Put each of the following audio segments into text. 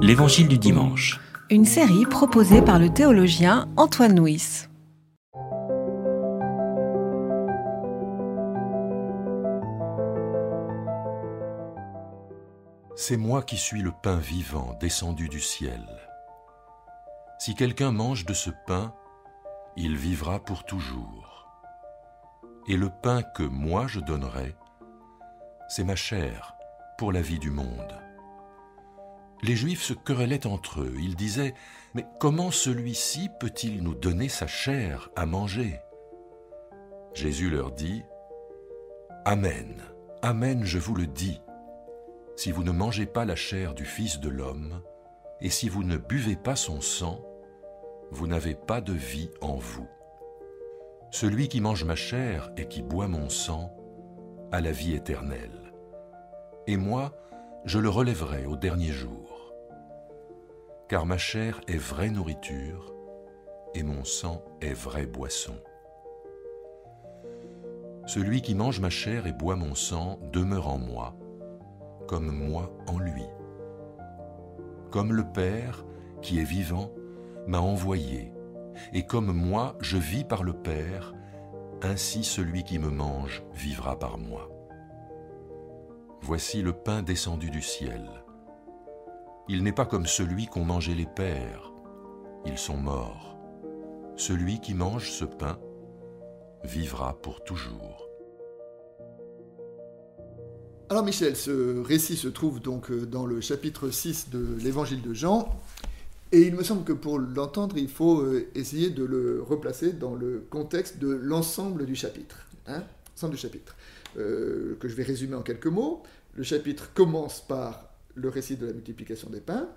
L'Évangile du dimanche. Une série proposée par le théologien Antoine Nuis. C'est moi qui suis le pain vivant descendu du ciel. Si quelqu'un mange de ce pain, il vivra pour toujours. Et le pain que moi je donnerai, c'est ma chair pour la vie du monde. Les Juifs se querellaient entre eux. Ils disaient, Mais comment celui-ci peut-il nous donner sa chair à manger? Jésus leur dit, Amen, Amen, je vous le dis. Si vous ne mangez pas la chair du Fils de l'homme, et si vous ne buvez pas son sang, vous n'avez pas de vie en vous. Celui qui mange ma chair et qui boit mon sang a la vie éternelle. Et moi, je le relèverai au dernier jour. Car ma chair est vraie nourriture et mon sang est vraie boisson. Celui qui mange ma chair et boit mon sang demeure en moi, comme moi en lui. Comme le Père, qui est vivant, m'a envoyé, et comme moi je vis par le Père, ainsi celui qui me mange vivra par moi. Voici le pain descendu du ciel. Il n'est pas comme celui qu'ont mangé les pères, ils sont morts. Celui qui mange ce pain vivra pour toujours. Alors Michel, ce récit se trouve donc euh, dans le chapitre 6 de l'évangile de Jean, et il me semble que pour l'entendre, il faut euh, essayer de le replacer dans le contexte de l'ensemble du chapitre. Hein du chapitre. Euh, que je vais résumer en quelques mots. Le chapitre commence par le récit de la multiplication des pains.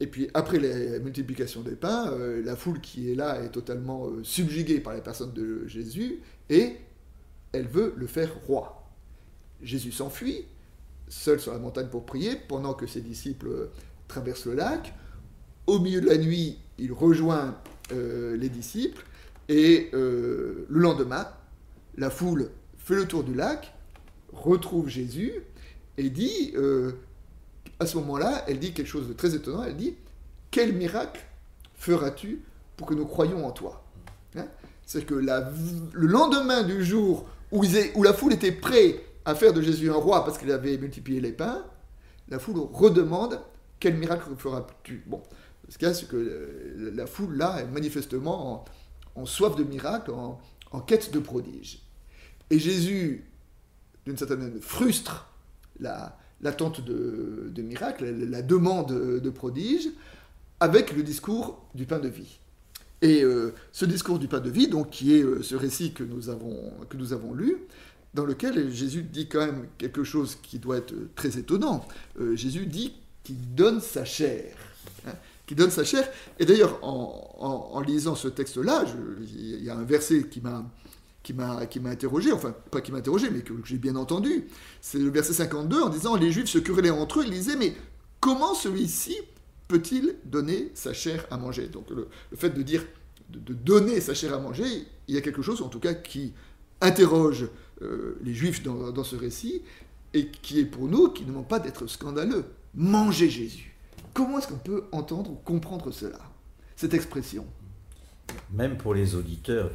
Et puis après la multiplication des pains, euh, la foule qui est là est totalement subjuguée par la personne de Jésus et elle veut le faire roi. Jésus s'enfuit, seul sur la montagne pour prier, pendant que ses disciples traversent le lac. Au milieu de la nuit, il rejoint euh, les disciples et euh, le lendemain, la foule fait le tour du lac, retrouve Jésus et dit, euh, à ce moment-là, elle dit quelque chose de très étonnant, elle dit, quel miracle feras-tu pour que nous croyions en toi? Hein? C'est que le lendemain du jour où, la foule était prête à faire de Jésus un roi parce qu'il avait multiplié les pains, la foule redemande, quel miracle feras-tu? Bon, ce qu'il y a, c'est que la foule, là, est manifestement en, soif de miracles, en, quête de prodiges. Et Jésus, d'une certaine manière, frustre l'attente de, de miracles, la, demande de prodiges, avec le discours du pain de vie. Et euh, ce discours du pain de vie, donc, qui est euh, ce récit que nous, avons, que nous avons lu, dans lequel Jésus dit quand même quelque chose qui doit être très étonnant. Euh, Jésus dit qu'il donne sa chair. Hein qui donne sa chair. Et d'ailleurs, en, lisant ce texte-là, il y a un verset qui m'a qui m'a qui m'a interrogé, enfin pas qui m'a interrogé, mais que, j'ai bien entendu. C'est le verset 52 en disant les Juifs se querellaient entre eux, ils disaient mais comment celui-ci peut-il donner sa chair à manger? Donc le, fait de dire de, donner sa chair à manger, il y a quelque chose en tout cas qui interroge euh, les Juifs dans, dans ce récit et qui est pour nous qui ne manque pas d'être scandaleux. Manger Jésus. Comment est-ce qu'on peut entendre ou comprendre cela, cette expression? Même pour les auditeurs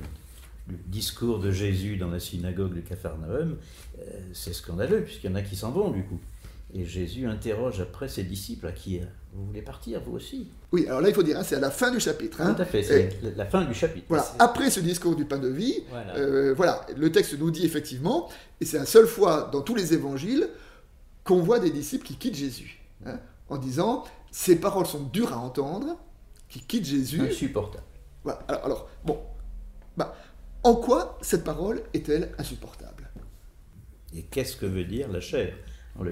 du discours de Jésus dans la synagogue de Capharnaüm, euh, c'est scandaleux, puisqu'il y en a qui s'en vont du coup. Et Jésus interroge après ses disciples à qui vous voulez partir, vous aussi Oui, alors là il faut dire, hein, c'est à la fin du chapitre. Hein. Tout à fait, c'est la fin du chapitre. Voilà, après ce discours du pain de vie, euh, voilà. le texte nous dit effectivement, et c'est la seule fois dans tous les évangiles qu'on voit des disciples qui quittent Jésus, hein, en disant ces paroles sont dures à entendre, qui quittent Jésus. Insupportable. Voilà. Alors, bon, bah, en quoi cette parole est-elle insupportable? Et qu'est-ce que veut dire la chair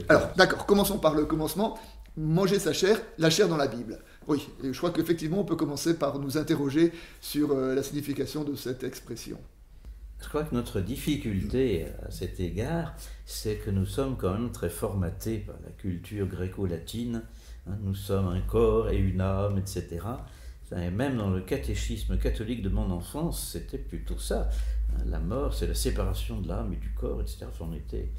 Alors, d'accord, commençons par le commencement. Manger sa chair, la chair dans la Bible. Oui, et je crois qu'effectivement, on peut commencer par nous interroger sur euh, la signification de cette expression. Je crois que notre difficulté à cet égard, c'est que nous sommes quand même très formatés par la culture gréco-latine Hein, nous sommes un corps et une âme, etc. Et même dans le catéchisme catholique de mon enfance, c'était plutôt ça. La mort, c'est la séparation de l'âme et du corps, etc. on était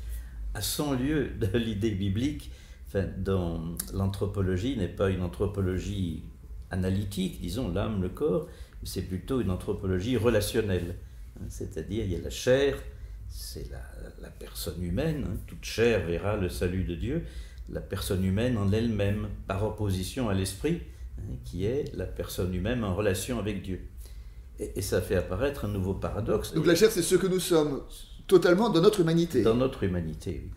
à 100 lieues de l'idée biblique. enfin, dans l'anthropologie n'est pas une anthropologie analytique, disons l'âme, le corps, c'est plutôt une anthropologie relationnelle. C'est-à-dire, il y a la chair, c'est la, la, personne humaine, hein. toute chair verra le salut de Dieu, la personne humaine en elle-même, par opposition à l'esprit, qui est la personne humaine en relation avec Dieu. Et, ça fait apparaître un nouveau paradoxe. Donc la chair, c'est ce que nous sommes totalement dans notre humanité. Dans notre humanité, oui.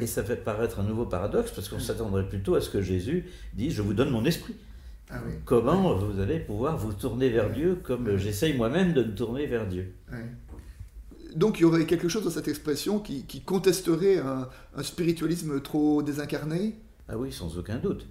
Et ça fait paraître un nouveau paradoxe parce qu'on s'attendrait plutôt à ce que Jésus dise Je vous donne mon esprit. Ah Comment vous allez pouvoir vous tourner vers Dieu comme j'essaye moi-même de me tourner vers Dieu? Donc il y aurait quelque chose dans cette expression qui, contesterait un, spiritualisme trop désincarné? Ah oui, sans aucun doute.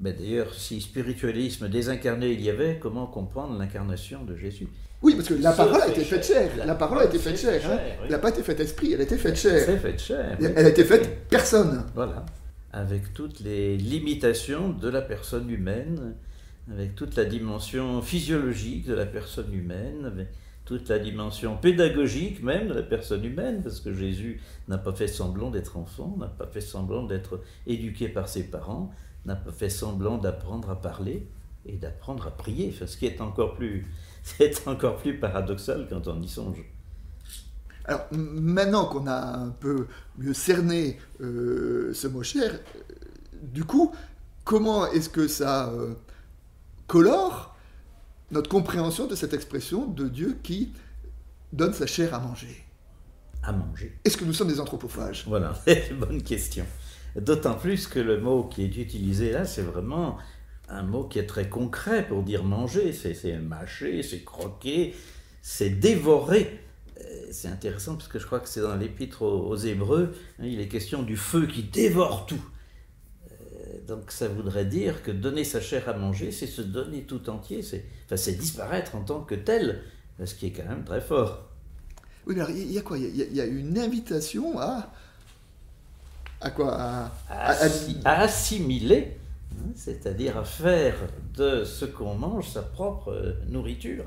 Mais d'ailleurs, si spiritualisme désincarné il y avait, comment comprendre l'incarnation de Jésus? Oui, parce que la parole a été faite chair. La, parole a été faite chair. Hein. Elle n'a pas été faite esprit, elle a été faite chair. Elle, faite chair, elle a été faite personne. Voilà. Avec toutes les limitations de la personne humaine, avec toute la dimension physiologique de la personne humaine, avec toute la dimension pédagogique même de la personne humaine, parce que Jésus n'a pas fait semblant d'être enfant, n'a pas fait semblant d'être éduqué par ses parents, n'a pas fait semblant d'apprendre à parler et d'apprendre à prier, ce qui est encore plus, c'est encore plus paradoxal quand on y songe. Alors maintenant qu'on a un peu mieux cerné euh, ce mot cher, euh, du coup, comment est-ce que ça euh, colore notre compréhension de cette expression de Dieu qui donne sa chair à manger? À manger. Est-ce que nous sommes des anthropophages? Voilà, c'est une bonne question. D'autant plus que le mot qui est utilisé là, c'est vraiment un mot qui est très concret pour dire manger. C'est mâcher, c'est croquer, c'est dévorer. Euh, c'est intéressant parce que je crois que c'est dans l'épître aux, Hébreux, hein, il est question du feu qui dévore tout. Euh, donc ça voudrait dire que donner sa chair à manger, c'est se donner tout entier, c'est disparaître en tant que tel, ce qui est quand même très fort. Oui, mais il y a quoi? Il y a une invitation à à quoi? À, assimiler, hein, c'est-à-dire à faire de ce qu'on mange sa propre nourriture,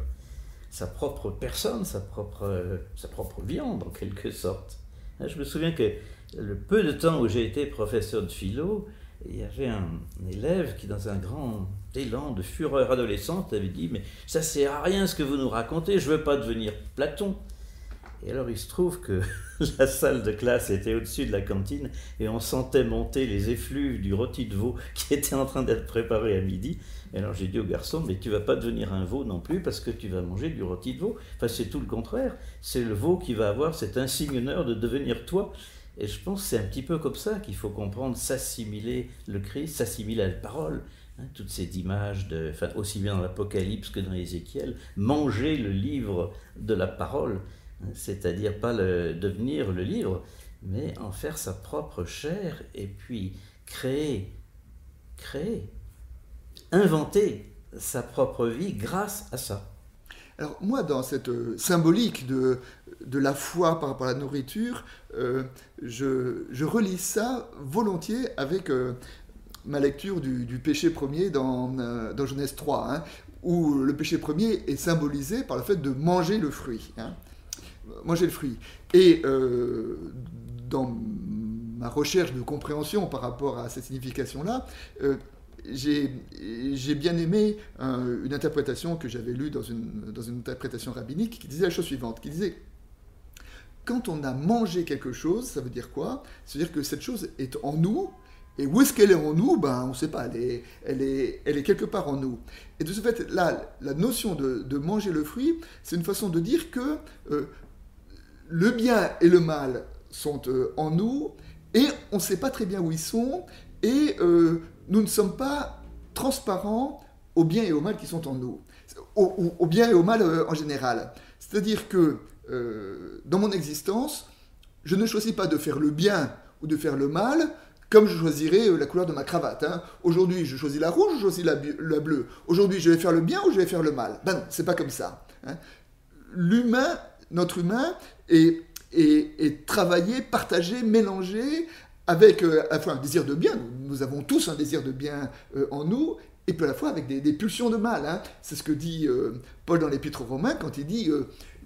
sa propre personne, sa propre, sa propre viande en quelque sorte. Hein, je me souviens que le peu de temps où j'ai été professeur de philo, il y avait un, élève qui, dans un grand élan de fureur adolescente, avait dit Mais ça sert à rien ce que vous nous racontez, je ne veux pas devenir Platon. Et alors il se trouve que la salle de classe était au-dessus de la cantine et on sentait monter les effluves du rôti de veau qui était en train d'être préparé à midi. Et alors j'ai dit au garçon, mais tu vas pas devenir un veau non plus parce que tu vas manger du rôti de veau. Enfin c'est tout le contraire. C'est le veau qui va avoir cet insigne honneur de devenir toi. Et je pense c'est un petit peu comme ça qu'il faut comprendre, s'assimiler le Christ, s'assimiler à la parole. Hein, toutes ces images, de, enfin, aussi bien dans l'Apocalypse que dans Ézéchiel, manger le livre de la parole c'est-à-dire pas devenir le livre, mais en faire sa propre chair et puis créer, créer, inventer sa propre vie grâce à ça. Alors moi, dans cette euh, symbolique de, de la foi par rapport à la nourriture, euh, je, je, relis ça volontiers avec euh, ma lecture du, péché premier dans, dans Genèse 3, hein, où le péché premier est symbolisé par le fait de manger le fruit. Hein manger le fruit. Et euh, dans ma recherche de compréhension par rapport à cette signification-là, euh, j'ai bien aimé une interprétation que j'avais lue dans une, dans une interprétation rabbinique qui disait la chose suivante, qui disait quand on a mangé quelque chose, ça veut dire quoi? C'est-à-dire que cette chose est en nous, et où est-ce qu'elle est en nous? Ben, On ne sait pas, elle est, elle, est, elle est quelque part en nous. Et de ce fait, là, la notion de, de manger le fruit, c'est une façon de dire que euh, le bien et le mal sont euh, en nous et on ne sait pas très bien où ils sont et euh, nous ne sommes pas transparents au bien et au mal qui sont en nous, au, bien et au mal euh, en général. C'est-à-dire que dans mon existence, je ne choisis pas de faire le bien ou de faire le mal comme je choisirais la couleur de ma cravate. Hein. Aujourd'hui, je choisis la rouge, je choisis la, bleue. Aujourd'hui, je vais faire le bien ou je vais faire le mal? Ben non, c'est pas comme ça. Hein. L'humain, notre humain, et, travailler, partager, mélanger avec euh, un désir de bien. Nous, avons tous un désir de bien euh, en nous, et puis à la fois avec des, pulsions de mal. Hein. C'est ce que dit euh, Paul dans l'Épître aux Romains quand il dit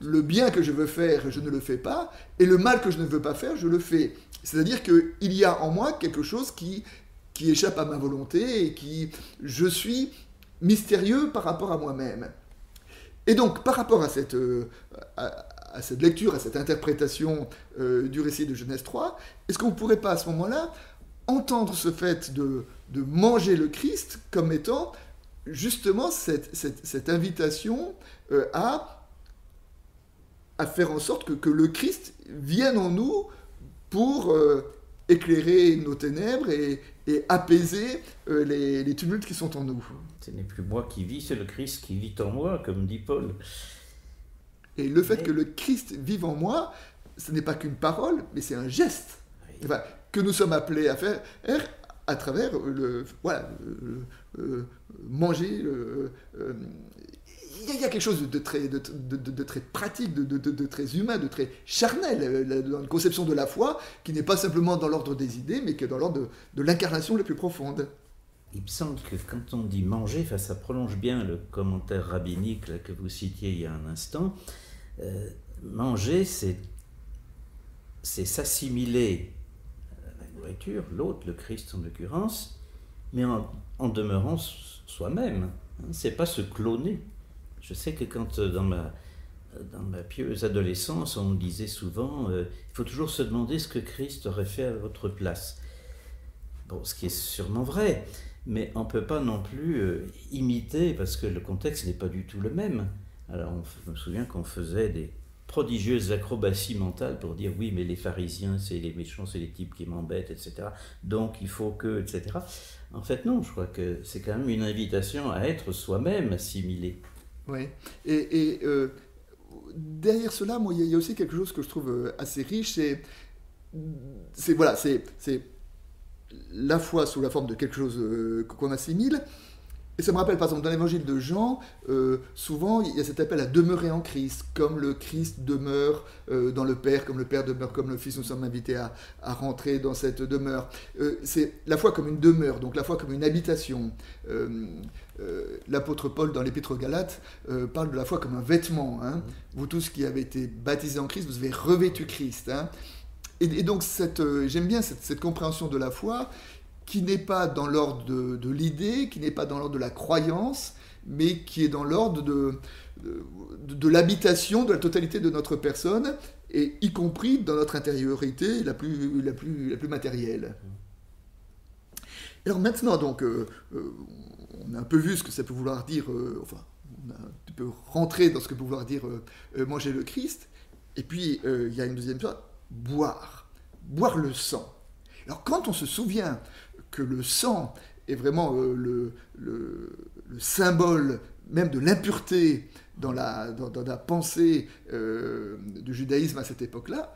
Le bien que je veux faire, je ne le fais pas, et le mal que je ne veux pas faire, je le fais. C'est-à-dire qu'il y a en moi quelque chose qui qui échappe à ma volonté et qui, je suis mystérieux par rapport à moi-même. Et donc, par rapport à cette, à, cette lecture, à cette interprétation euh, du récit de Genèse 3, est-ce qu'on ne pourrait pas à ce moment-là entendre ce fait de, manger le Christ comme étant justement cette, invitation euh, à, faire en sorte que, le Christ vienne en nous pour éclairer nos ténèbres et, apaiser euh, les, tumultes qui sont en nous. Ce n'est plus moi qui vis, c'est le Christ qui vit en moi, comme dit Paul. Et le fait que le Christ vive en moi, ce n'est pas qu'une parole, mais c'est un geste que nous sommes appelés à faire à travers le, voilà, manger, il y, a quelque chose de très, de, très pratique, de, très humain, de très charnel euh, dans une conception de la foi qui n'est pas simplement dans l'ordre des idées, mais qui est dans l'ordre de, l'incarnation la plus profonde. Il me semble que quand on dit manger, ça prolonge bien le commentaire rabbinique que vous citiez il y a un instant. Euh, manger, c'est s'assimiler à la nourriture, l'autre, le Christ en l'occurrence, mais en, demeurant soi-même. Hein, c'est pas se cloner. Je sais que quand euh, dans ma, dans ma pieuse adolescence, on disait souvent, euh, il faut toujours se demander ce que Christ aurait fait à votre place. Bon, ce qui est sûrement vrai, mais on ne peut pas non plus euh, imiter parce que le contexte n'est pas du tout le même. Alors, on, je me souviens qu'on faisait des prodigieuses acrobaties mentales pour dire oui, mais les pharisiens, c'est les méchants, c'est les types qui m'embêtent, etc. Donc, il faut que, etc. En fait, non, je crois que c'est quand même une invitation à être soi-même assimilé. Oui. Et, euh, derrière cela, moi, il y, a aussi quelque chose que je trouve euh, assez riche. C'est, voilà, c'est la foi sous la forme de quelque chose euh, qu'on assimile, et ça me rappelle, par exemple, dans l'évangile de Jean, euh, souvent, il y a cet appel à demeurer en Christ, comme le Christ demeure euh, dans le Père, comme le Père demeure comme le Fils, nous sommes invités à, rentrer dans cette demeure. Euh, c'est la foi comme une demeure, donc la foi comme une habitation. L'apôtre Paul, dans l'Épître aux Galates, parle de la foi comme un vêtement. Hein. Vous tous qui avez été baptisés en Christ, vous avez revêtu Christ. Hein. Et, donc, j'aime bien cette, cette compréhension de la foi qui n'est pas dans l'ordre de, l'idée, qui n'est pas dans l'ordre de la croyance, mais qui est dans l'ordre de, de, l'habitation de la totalité de notre personne, et y compris dans notre intériorité la plus, la plus, la plus matérielle. Alors maintenant, donc, euh, euh, on a un peu vu ce que ça peut vouloir dire, euh, enfin, on a un peu rentré dans ce que peut vouloir dire manger le Christ, et puis il y a une deuxième chose, boire, boire le sang. Alors quand on se souvient que le sang est vraiment euh, le, le, symbole même de l'impureté dans la, dans, la pensée euh, du judaïsme à cette époque-là,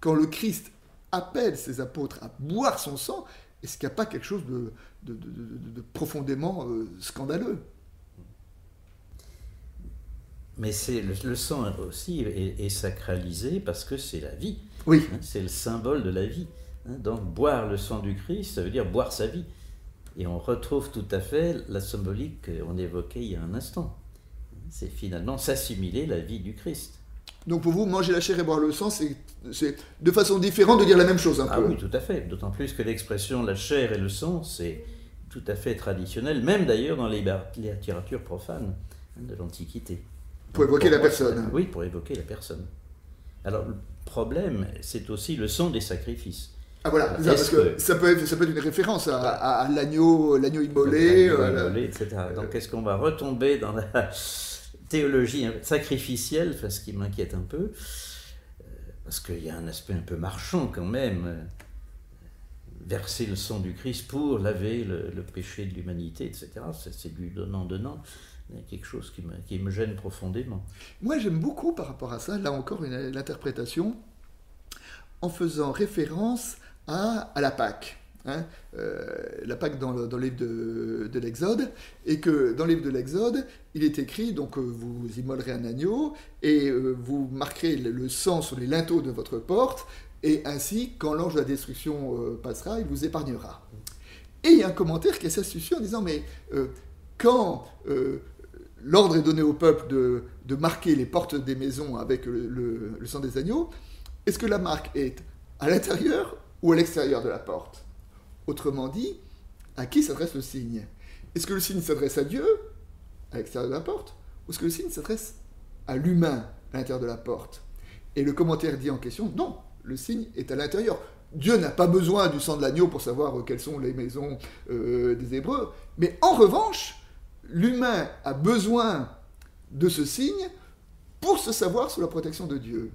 quand le Christ appelle ses apôtres à boire son sang, est-ce qu'il n'y a pas quelque chose de, de, profondément euh, scandaleux? Mais c'est le, sang aussi est, sacralisé parce que c'est la vie. Oui. Hein, c'est le symbole de la vie. Hein, donc boire le sang du Christ, ça veut dire boire sa vie. Et on retrouve tout à fait la symbolique qu'on évoquait il y a un instant. C'est finalement s'assimiler la vie du Christ. Donc pour vous, manger la chair et boire le sang, c'est de façon différente de dire la même chose un ah oui, tout à fait. D'autant plus que l'expression la chair et le sang, c'est tout à fait traditionnel, même d'ailleurs dans les littératures profanes hein, de l'Antiquité. Pour évoquer la personne. Oui, pour évoquer la personne. Alors le problème, c'est aussi le sang des sacrifices. Ah voilà, parce que, ça, peut être, ça peut être une référence à, l'agneau, l'agneau immolé. Euh, etc. Donc est-ce qu'on va retomber dans la théologie sacrificielle, ce qui m'inquiète un peu, euh, parce qu'il y a un aspect un peu marchand quand même, euh, verser le sang du Christ pour laver le, péché de l'humanité, etc. C'est du donnant-donnant. Il y a quelque chose qui me, qui me gêne profondément. Moi j'aime beaucoup par rapport à ça, là encore l'interprétation, en faisant référence à, la Pâque. Hein, euh, la Pâque dans le, livre de, l'Exode, et que dans le livre de l'Exode, il est écrit, donc euh, vous immolerez un agneau, et euh, vous marquerez le, sang sur les linteaux de votre porte, et ainsi, quand l'ange de la destruction passera, il vous épargnera. Et il y a un commentaire qui est astucieux en disant, mais quand l'ordre est donné au peuple de, marquer les portes des maisons avec le sang des agneaux, est-ce que la marque est à l'intérieur ou à l'extérieur de la porte. Autrement dit, à qui s'adresse le signe? Est-ce que le signe s'adresse à Dieu, à l'extérieur de la porte, ou est-ce que le signe s'adresse à l'humain, à l'intérieur de la porte? Et le commentaire dit en question, non, le signe est à l'intérieur. Dieu n'a pas besoin du sang de l'agneau pour savoir euh, quelles sont les maisons euh, des Hébreux, mais en revanche, l'humain a besoin de ce signe pour se savoir sous la protection de Dieu.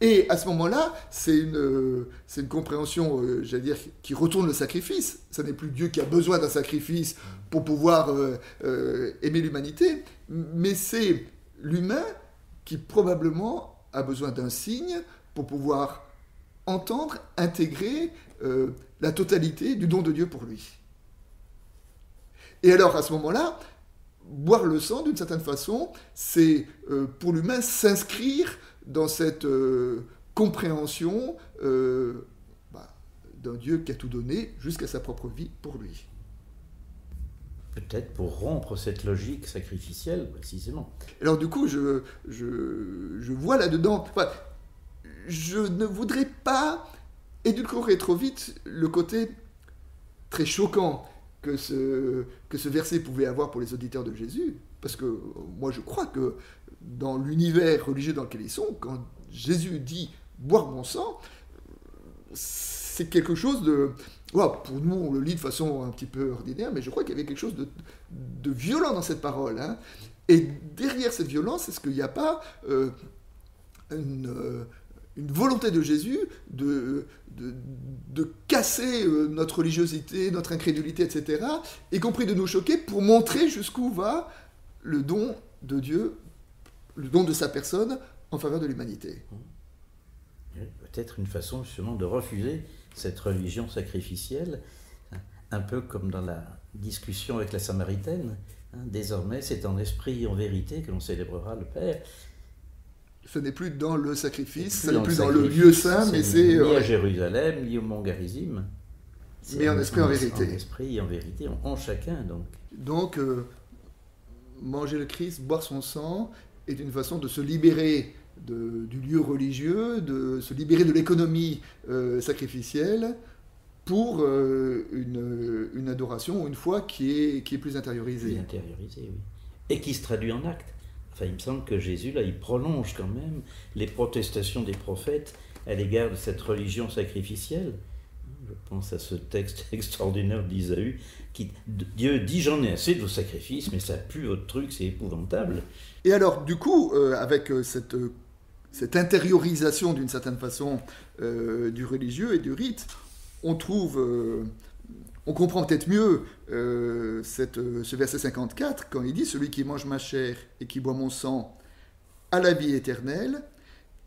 Et à ce moment-là, c'est une, c'est une compréhension, euh, j'allais dire, qui retourne le sacrifice. Ce n'est plus Dieu qui a besoin d'un sacrifice pour pouvoir euh, euh, aimer l'humanité, mais c'est l'humain qui probablement a besoin d'un signe pour pouvoir entendre, intégrer la totalité du don de Dieu pour lui. Et alors à ce moment-là, boire le sang, d'une certaine façon, c'est pour l'humain s'inscrire dans cette euh, compréhension euh, bah, d'un Dieu qui a tout donné jusqu'à sa propre vie pour lui. Peut-être pour rompre cette logique sacrificielle, précisément. Alors du coup, je, je, vois là-dedans... je ne voudrais pas édulcorer trop vite le côté très choquant que ce, que ce verset pouvait avoir pour les auditeurs de Jésus, parce que moi je crois que dans l'univers religieux dans lequel ils sont, quand Jésus dit boire mon sang, c'est quelque chose de... pour nous, on le lit de façon un petit peu ordinaire, mais je crois qu'il y avait quelque chose de, violent dans cette parole. Hein. Et derrière cette violence, est-ce qu'il n'y a pas euh, euh, une, volonté de Jésus de, de, casser euh, notre religiosité, notre incrédulité, etc., y compris de nous choquer pour montrer jusqu'où va le don de Dieu le don de sa personne en faveur de l'humanité. Peut-être une façon justement de refuser cette religion sacrificielle, un peu comme dans la discussion avec la Samaritaine. Hein. Désormais, c'est en esprit et en vérité que l'on célébrera le Père. Ce n'est plus dans le sacrifice, ce n'est plus dans le lieu saint, mais c'est... Ni à Jérusalem, ni au Mont Garizim. Mais en esprit et en vérité. En esprit et en vérité, en, chacun donc. Donc, euh, manger le Christ, boire son sang, est une façon de se libérer du lieu religieux, de se libérer de l'économie euh, sacrificielle pour euh, une, adoration, une foi qui est, plus intériorisée. intériorisée, oui. Et qui se traduit en acte. Enfin, il me semble que Jésus, là, il prolonge quand même les protestations des prophètes à l'égard de cette religion sacrificielle. Je pense à ce texte extraordinaire d'Isaïe qui Dieu dit j'en ai assez de vos sacrifices, mais ça pue votre truc, c'est épouvantable. Et alors, du coup, euh, avec euh, cette, euh, cette intériorisation d'une certaine façon du religieux et du rite, on trouve, on comprend peut-être mieux cette, ce verset 54 quand il dit Celui qui mange ma chair et qui boit mon sang a la vie éternelle,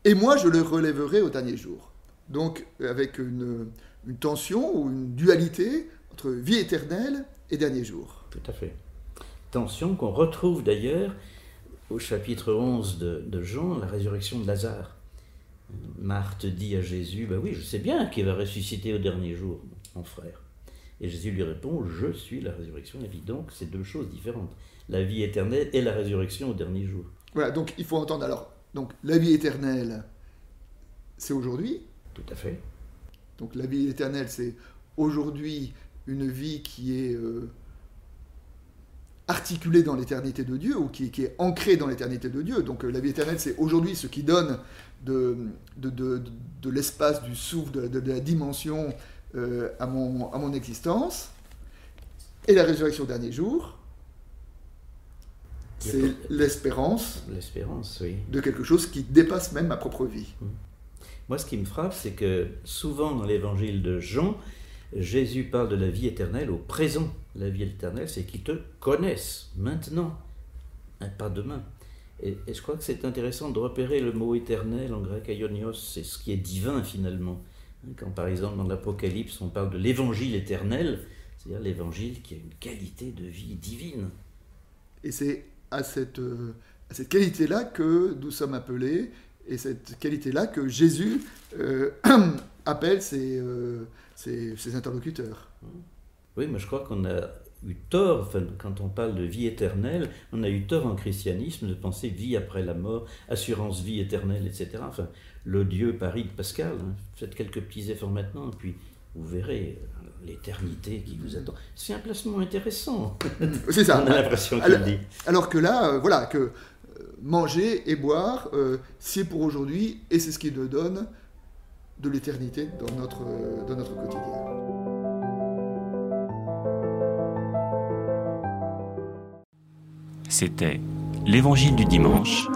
et moi je le relèverai au dernier jour. Donc, avec une, une tension ou une dualité entre vie éternelle et dernier jour. Tout à fait. Tension qu'on retrouve d'ailleurs au chapitre 11 de, Jean, la résurrection de Lazare. Marthe dit à Jésus, ben oui, je sais bien qu'il va ressusciter au dernier jour, mon frère. Et Jésus lui répond, je suis la résurrection et la vie. Donc, c'est deux choses différentes. La vie éternelle et la résurrection au dernier jour. Voilà, donc il faut entendre alors, donc la vie éternelle, c'est aujourd'hui. Tout à fait. Donc la vie éternelle, c'est aujourd'hui une vie qui est euh, articulé dans l'éternité de Dieu, ou qui, est ancré dans l'éternité de Dieu. Donc euh, la vie éternelle, c'est aujourd'hui ce qui donne de, de, l'espace, du souffle, de, la dimension euh, à, mon, à mon existence. Et la résurrection au dernier jour, c'est l'espérance, l'espérance oui. de quelque chose qui dépasse même ma propre vie. Mmh. Moi, ce qui me frappe, c'est que souvent dans l'évangile de Jean, Jésus parle de la vie éternelle au présent. La vie éternelle, c'est qu'ils te connaissent maintenant, pas demain. Et, je crois que c'est intéressant de repérer le mot éternel en grec aionios, c'est ce qui est divin finalement. Hein, quand par exemple dans l'Apocalypse on parle de l'évangile éternel, c'est-à-dire l'évangile qui a une qualité de vie divine. Et c'est à cette, euh, cette qualité-là que nous sommes appelés, et cette qualité-là que Jésus euh, appelle ses, euh, ses, interlocuteurs. Oui, mais je crois qu'on a eu tort, enfin, quand on parle de vie éternelle, on a eu tort en christianisme de penser vie après la mort, assurance vie éternelle, etc. Enfin, le Dieu Paris de Pascal, hein. faites quelques petits efforts maintenant, puis vous verrez euh, l'éternité qui vous attend. C'est un placement intéressant. C'est ça. On a l'impression qu'il dit. alors que là, euh, voilà, que manger et boire, euh, c'est pour aujourd'hui et c'est ce qui nous donne de l'éternité dans notre, euh, dans notre quotidien. C'était L'Évangile du dimanche,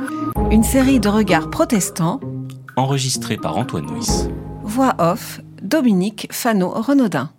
Une série de regards protestants, enregistré par Antoine Nuis. voix off, Dominique Fano-Renaudin.